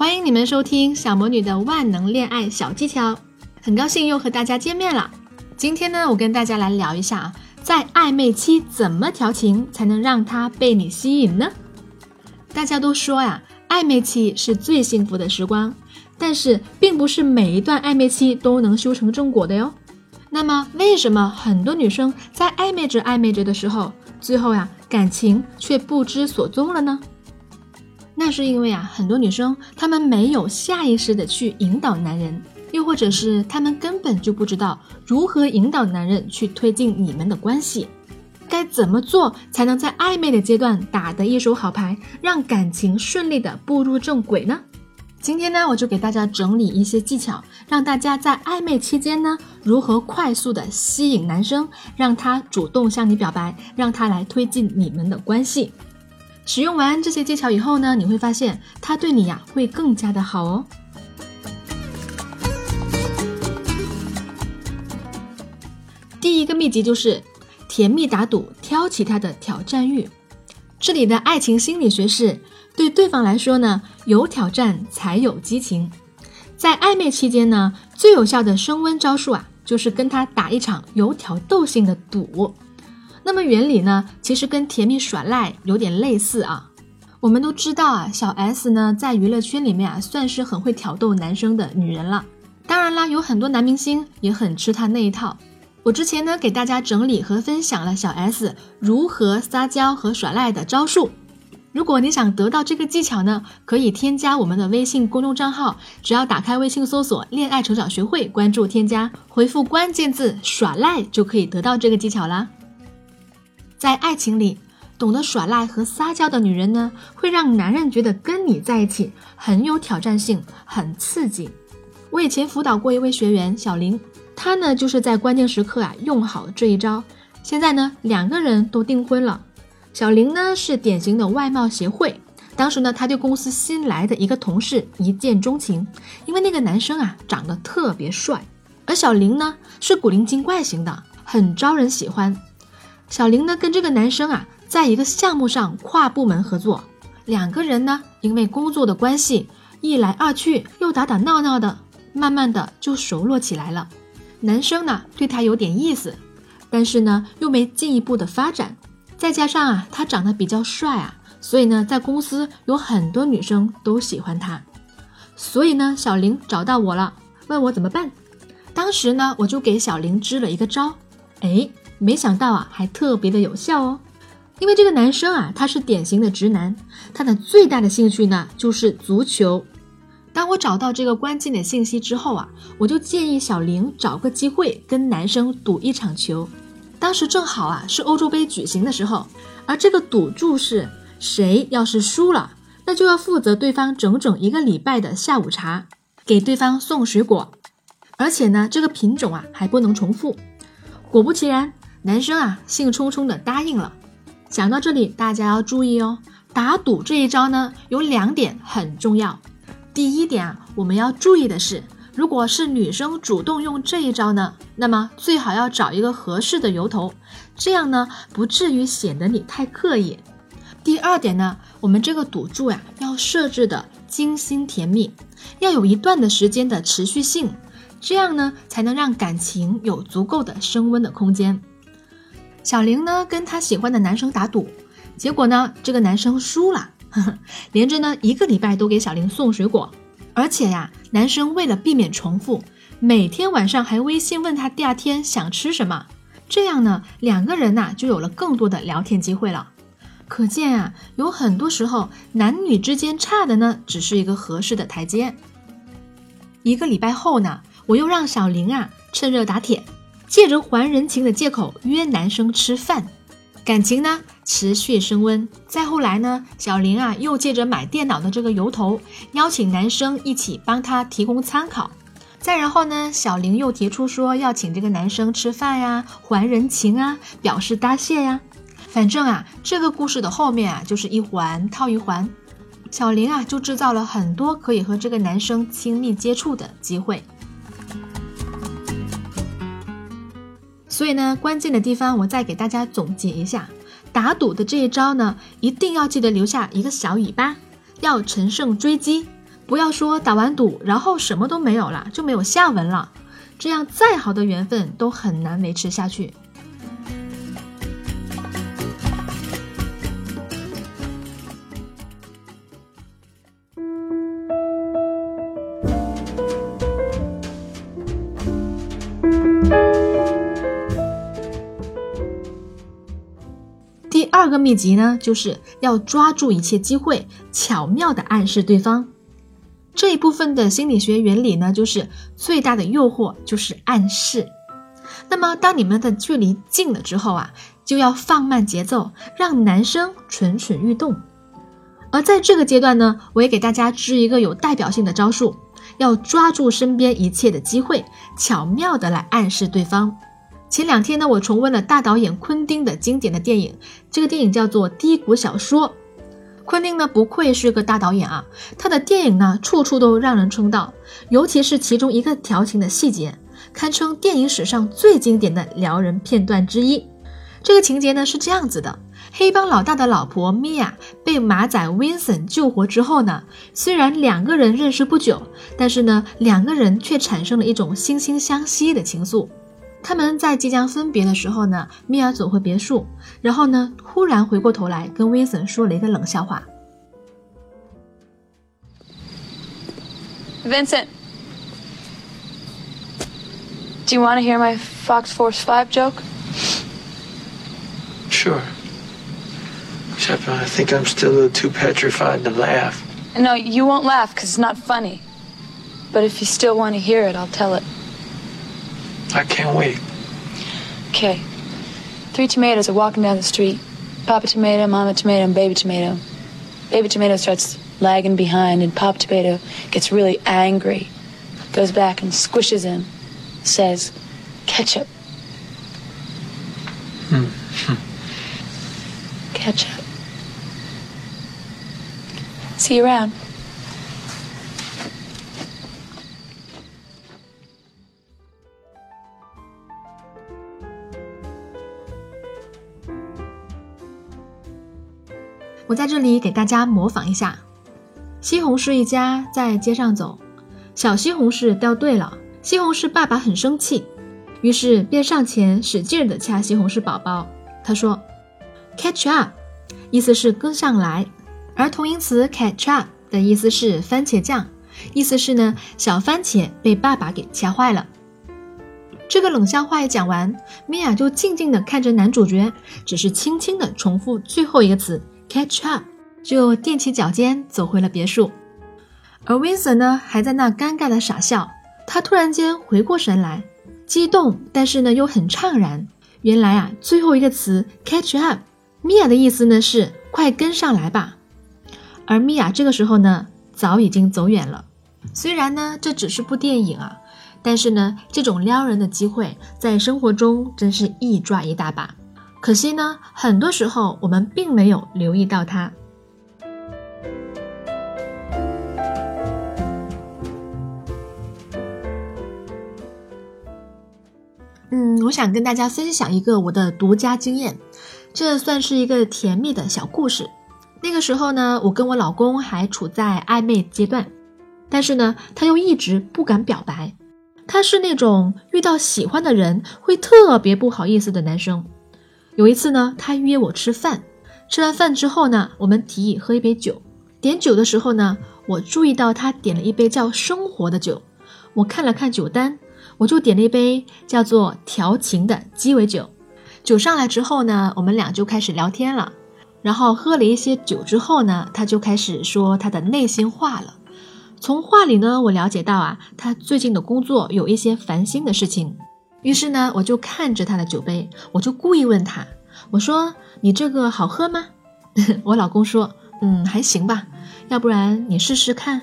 欢迎你们收听小魔女的万能恋爱小技巧。很高兴又和大家见面了。今天呢，我跟大家来聊一下啊，在暧昧期怎么调情才能让他被你吸引呢？大家都说呀，暧昧期是最幸福的时光，但是并不是每一段暧昧期都能修成正果的哟。那么，为什么很多女生在暧昧着暧昧着的时候，最后呀，感情却不知所踪了呢？那是因为啊，很多女生她们没有下意识的去引导男人，又或者是她们根本就不知道如何引导男人去推进你们的关系，该怎么做才能在暧昧的阶段打得一手好牌，让感情顺利的步入正轨呢？今天呢，我就给大家整理一些技巧，让大家在暧昧期间呢，如何快速的吸引男生，让他主动向你表白，让他来推进你们的关系。使用完这些技巧以后呢，你会发现他对你呀会更加的好哦。第一个秘籍就是甜蜜打赌，挑起他的挑战欲。这里的爱情心理学是。对对方来说呢，有挑战才有激情。在暧昧期间呢，最有效的升温招数啊，就是跟他打一场有挑逗性的赌。那么原理呢，其实跟甜蜜耍赖有点类似啊。我们都知道啊，小 S 呢，在娱乐圈里面啊，算是很会挑逗男生的女人了。当然啦，有很多男明星也很吃她那一套。我之前呢，给大家整理和分享了小 S 如何撒娇和耍赖的招数。如果你想得到这个技巧呢，可以添加我们的微信公众账号，只要打开微信搜索“恋爱成长学会”，关注添加，回复关键字“耍赖”就可以得到这个技巧啦。在爱情里，懂得耍赖和撒娇的女人呢，会让男人觉得跟你在一起很有挑战性，很刺激。我以前辅导过一位学员小林，她呢就是在关键时刻啊用好了这一招，现在呢两个人都订婚了。小林呢是典型的外貌协会，当时呢他对公司新来的一个同事一见钟情，因为那个男生啊长得特别帅，而小林呢是古灵精怪型的，很招人喜欢。小林呢跟这个男生啊在一个项目上跨部门合作，两个人呢因为工作的关系一来二去又打打闹闹的，慢慢的就熟络起来了。男生呢对她有点意思，但是呢又没进一步的发展。再加上啊，他长得比较帅啊，所以呢，在公司有很多女生都喜欢他。所以呢，小林找到我了，问我怎么办。当时呢，我就给小林支了一个招，哎，没想到啊，还特别的有效哦。因为这个男生啊，他是典型的直男，他的最大的兴趣呢就是足球。当我找到这个关键的信息之后啊，我就建议小林找个机会跟男生赌一场球。当时正好啊是欧洲杯举行的时候，而这个赌注是谁要是输了，那就要负责对方整整一个礼拜的下午茶，给对方送水果，而且呢这个品种啊还不能重复。果不其然，男生啊兴冲冲的答应了。讲到这里，大家要注意哦，打赌这一招呢有两点很重要。第一点啊，我们要注意的是。如果是女生主动用这一招呢，那么最好要找一个合适的由头，这样呢不至于显得你太刻意。第二点呢，我们这个赌注呀要设置的精心甜蜜，要有一段的时间的持续性，这样呢才能让感情有足够的升温的空间。小玲呢跟她喜欢的男生打赌，结果呢这个男生输了，呵呵，连着呢一个礼拜都给小玲送水果。而且呀，男生为了避免重复，每天晚上还微信问他第二天想吃什么，这样呢，两个人呐就有了更多的聊天机会了。可见啊，有很多时候男女之间差的呢，只是一个合适的台阶。一个礼拜后呢，我又让小玲啊趁热打铁，借着还人情的借口约男生吃饭。感情呢持续升温。再后来呢，小林啊又借着买电脑的这个由头，邀请男生一起帮他提供参考。再然后呢，小林又提出说要请这个男生吃饭呀，还人情啊，表示答谢呀。反正啊，这个故事的后面啊，就是一环套一环。小林啊，就制造了很多可以和这个男生亲密接触的机会。所以呢，关键的地方我再给大家总结一下，打赌的这一招呢，一定要记得留下一个小尾巴，要乘胜追击。不要说打完赌，然后什么都没有了，就没有下文了，这样再好的缘分都很难维持下去。秘籍呢，就是要抓住一切机会，巧妙的暗示对方。这一部分的心理学原理呢，就是最大的诱惑就是暗示。那么，当你们的距离近了之后啊，就要放慢节奏，让男生蠢蠢欲动。而在这个阶段呢，我也给大家支一个有代表性的招数，要抓住身边一切的机会，巧妙的来暗示对方。前两天呢，我重温了大导演昆汀的经典的电影，这个电影叫做《低谷小说》。昆汀呢，不愧是个大导演啊！他的电影呢，处处都让人称道，尤其是其中一个调情的细节，堪称电影史上最经典的撩人片段之一。这个情节呢是这样子的：黑帮老大的老婆米娅被马仔 Vincent 救活之后呢，虽然两个人认识不久，但是呢，两个人却产生了一种惺惺相惜的情愫。他们在即将分别的时候呢，米娅走回别墅，然后呢，忽然回过头来跟威森说了一个冷笑话。Vincent, do you want to hear my Fox Force Five joke? Sure. Except I think I'm still a little too petrified to laugh. No, you won't laugh because it's not funny. But if you still want to hear it, I'll tell it. I can't wait. Okay. Three tomatoes are walking down the street. Papa tomato, mama tomato, and baby tomato. Baby tomato starts lagging behind, and Papa tomato gets really angry. Goes back and squishes him. Says, ketchup. Hmm. ketchup. See you around. 我在这里给大家模仿一下：西红柿一家在街上走，小西红柿掉队了，西红柿爸爸很生气，于是便上前使劲的掐西红柿宝宝。他说：“Catch up”，意思是跟上来，而同音词 “catch up” 的意思是番茄酱，意思是呢小番茄被爸爸给掐坏了。这个冷笑话一讲完，米娅就静静的看着男主角，只是轻轻的重复最后一个词。Catch up，就踮起脚尖走回了别墅，而 Vincent 呢还在那尴尬的傻笑。他突然间回过神来，激动，但是呢又很怅然。原来啊，最后一个词 catch up，米娅的意思呢是快跟上来吧。而米娅这个时候呢早已经走远了。虽然呢这只是部电影啊，但是呢这种撩人的机会在生活中真是一抓一大把。可惜呢，很多时候我们并没有留意到它。嗯，我想跟大家分享一个我的独家经验，这算是一个甜蜜的小故事。那个时候呢，我跟我老公还处在暧昧阶段，但是呢，他又一直不敢表白。他是那种遇到喜欢的人会特别不好意思的男生。有一次呢，他约我吃饭，吃完饭之后呢，我们提议喝一杯酒。点酒的时候呢，我注意到他点了一杯叫“生活”的酒。我看了看酒单，我就点了一杯叫做“调情”的鸡尾酒。酒上来之后呢，我们俩就开始聊天了。然后喝了一些酒之后呢，他就开始说他的内心话了。从话里呢，我了解到啊，他最近的工作有一些烦心的事情。于是呢，我就看着他的酒杯，我就故意问他：“我说：“你这个好喝吗？” 我老公说：“嗯，还行吧，要不然你试试看。”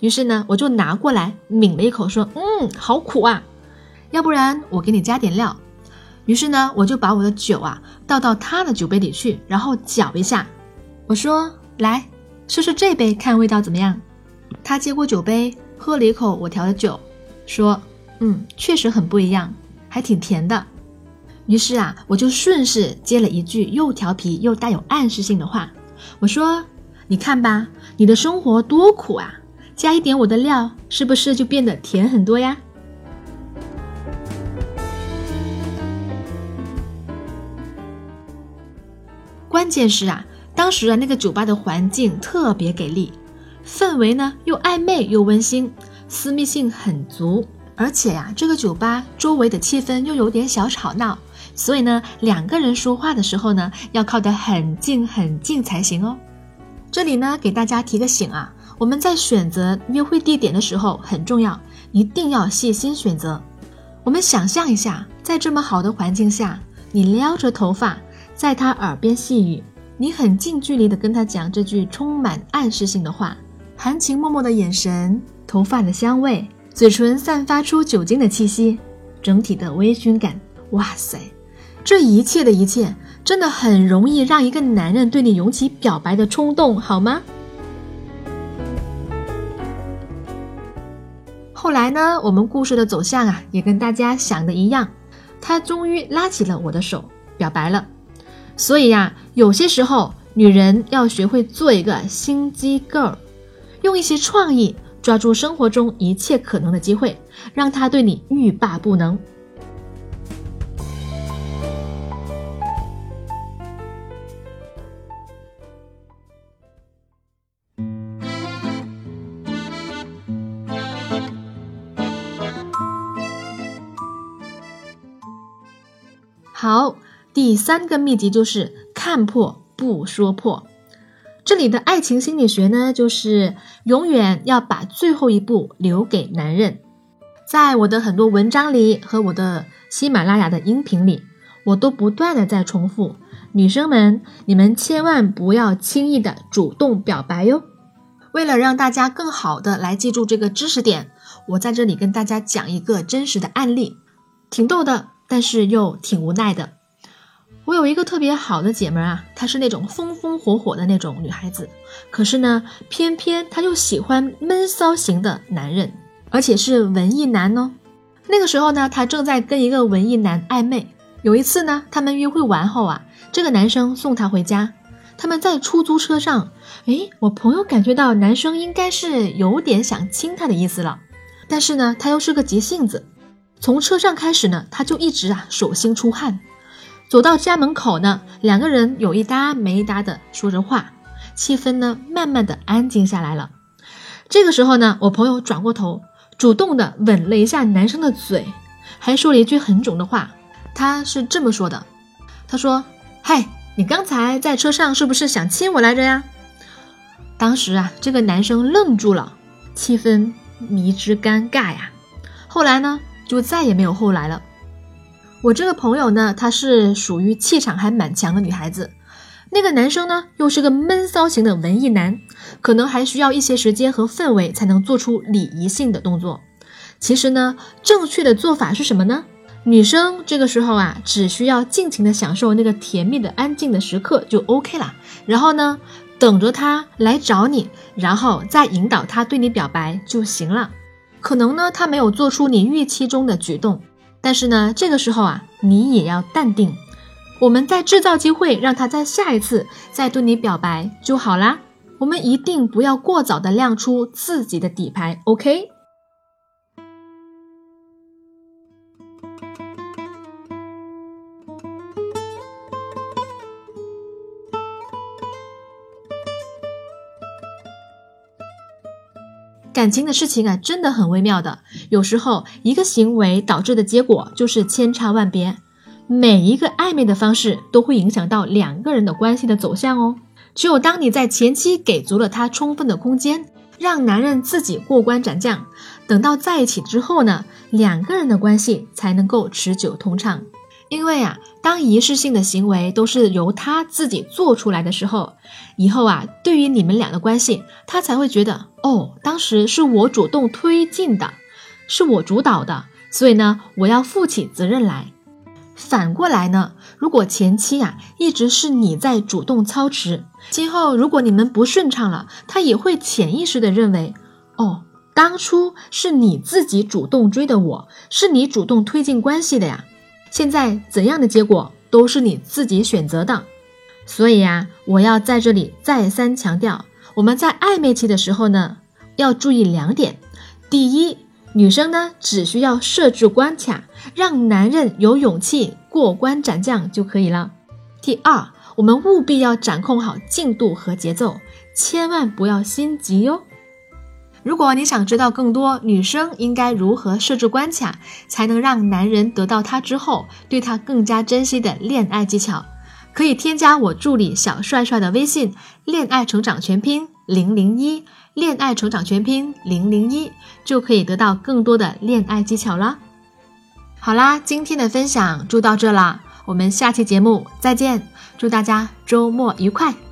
于是呢，我就拿过来抿了一口，说：“嗯，好苦啊，要不然我给你加点料。”于是呢，我就把我的酒啊倒到他的酒杯里去，然后搅一下。我说：“来，试试这杯，看味道怎么样？”他接过酒杯，喝了一口我调的酒，说：“嗯，确实很不一样，还挺甜的。”于是啊，我就顺势接了一句又调皮又带有暗示性的话，我说：“你看吧，你的生活多苦啊，加一点我的料，是不是就变得甜很多呀？”关键是啊，当时啊那个酒吧的环境特别给力，氛围呢又暧昧又温馨，私密性很足，而且呀这个酒吧周围的气氛又有点小吵闹。所以呢，两个人说话的时候呢，要靠得很近很近才行哦。这里呢，给大家提个醒啊，我们在选择约会地点的时候很重要，一定要细心选择。我们想象一下，在这么好的环境下，你撩着头发，在他耳边细语，你很近距离的跟他讲这句充满暗示性的话，含情脉脉的眼神，头发的香味，嘴唇散发出酒精的气息，整体的微醺感，哇塞！这一切的一切，真的很容易让一个男人对你涌起表白的冲动，好吗？后来呢，我们故事的走向啊，也跟大家想的一样，他终于拉起了我的手，表白了。所以呀，有些时候，女人要学会做一个心机 girl，用一些创意抓住生活中一切可能的机会，让他对你欲罢不能。好，第三个秘籍就是看破不说破。这里的爱情心理学呢，就是永远要把最后一步留给男人。在我的很多文章里和我的喜马拉雅的音频里，我都不断的在重复：女生们，你们千万不要轻易的主动表白哟。为了让大家更好的来记住这个知识点，我在这里跟大家讲一个真实的案例，挺逗的。但是又挺无奈的。我有一个特别好的姐们啊，她是那种风风火火的那种女孩子，可是呢，偏偏她又喜欢闷骚型的男人，而且是文艺男哦。那个时候呢，她正在跟一个文艺男暧昧。有一次呢，他们约会完后啊，这个男生送她回家，他们在出租车上，诶，我朋友感觉到男生应该是有点想亲她的意思了，但是呢，他又是个急性子。从车上开始呢，他就一直啊手心出汗，走到家门口呢，两个人有一搭没一搭的说着话，气氛呢慢慢的安静下来了。这个时候呢，我朋友转过头，主动的吻了一下男生的嘴，还说了一句很囧的话。他是这么说的：“他说，嗨，你刚才在车上是不是想亲我来着呀？”当时啊，这个男生愣住了，气氛迷之尴尬呀。后来呢？就再也没有后来了。我这个朋友呢，她是属于气场还蛮强的女孩子，那个男生呢，又是个闷骚型的文艺男，可能还需要一些时间和氛围才能做出礼仪性的动作。其实呢，正确的做法是什么呢？女生这个时候啊，只需要尽情的享受那个甜蜜的安静的时刻就 OK 了。然后呢，等着他来找你，然后再引导他对你表白就行了。可能呢，他没有做出你预期中的举动，但是呢，这个时候啊，你也要淡定，我们再制造机会，让他在下一次再对你表白就好啦。我们一定不要过早的亮出自己的底牌，OK？感情的事情啊，真的很微妙的。有时候一个行为导致的结果就是千差万别。每一个暧昧的方式都会影响到两个人的关系的走向哦。只有当你在前期给足了他充分的空间，让男人自己过关斩将，等到在一起之后呢，两个人的关系才能够持久通畅。因为啊，当仪式性的行为都是由他自己做出来的时候，以后啊，对于你们俩的关系，他才会觉得哦，当时是我主动推进的，是我主导的，所以呢，我要负起责任来。反过来呢，如果前期呀一直是你在主动操持，今后如果你们不顺畅了，他也会潜意识的认为，哦，当初是你自己主动追的我，是你主动推进关系的呀。现在怎样的结果都是你自己选择的，所以呀，我要在这里再三强调，我们在暧昧期的时候呢，要注意两点。第一，女生呢只需要设置关卡，让男人有勇气过关斩将就可以了。第二，我们务必要掌控好进度和节奏，千万不要心急哟。如果你想知道更多女生应该如何设置关卡，才能让男人得到她之后对她更加珍惜的恋爱技巧，可以添加我助理小帅帅的微信“恋爱成长全拼零零一”，恋爱成长全拼零零一就可以得到更多的恋爱技巧啦。好啦，今天的分享就到这啦，我们下期节目再见，祝大家周末愉快。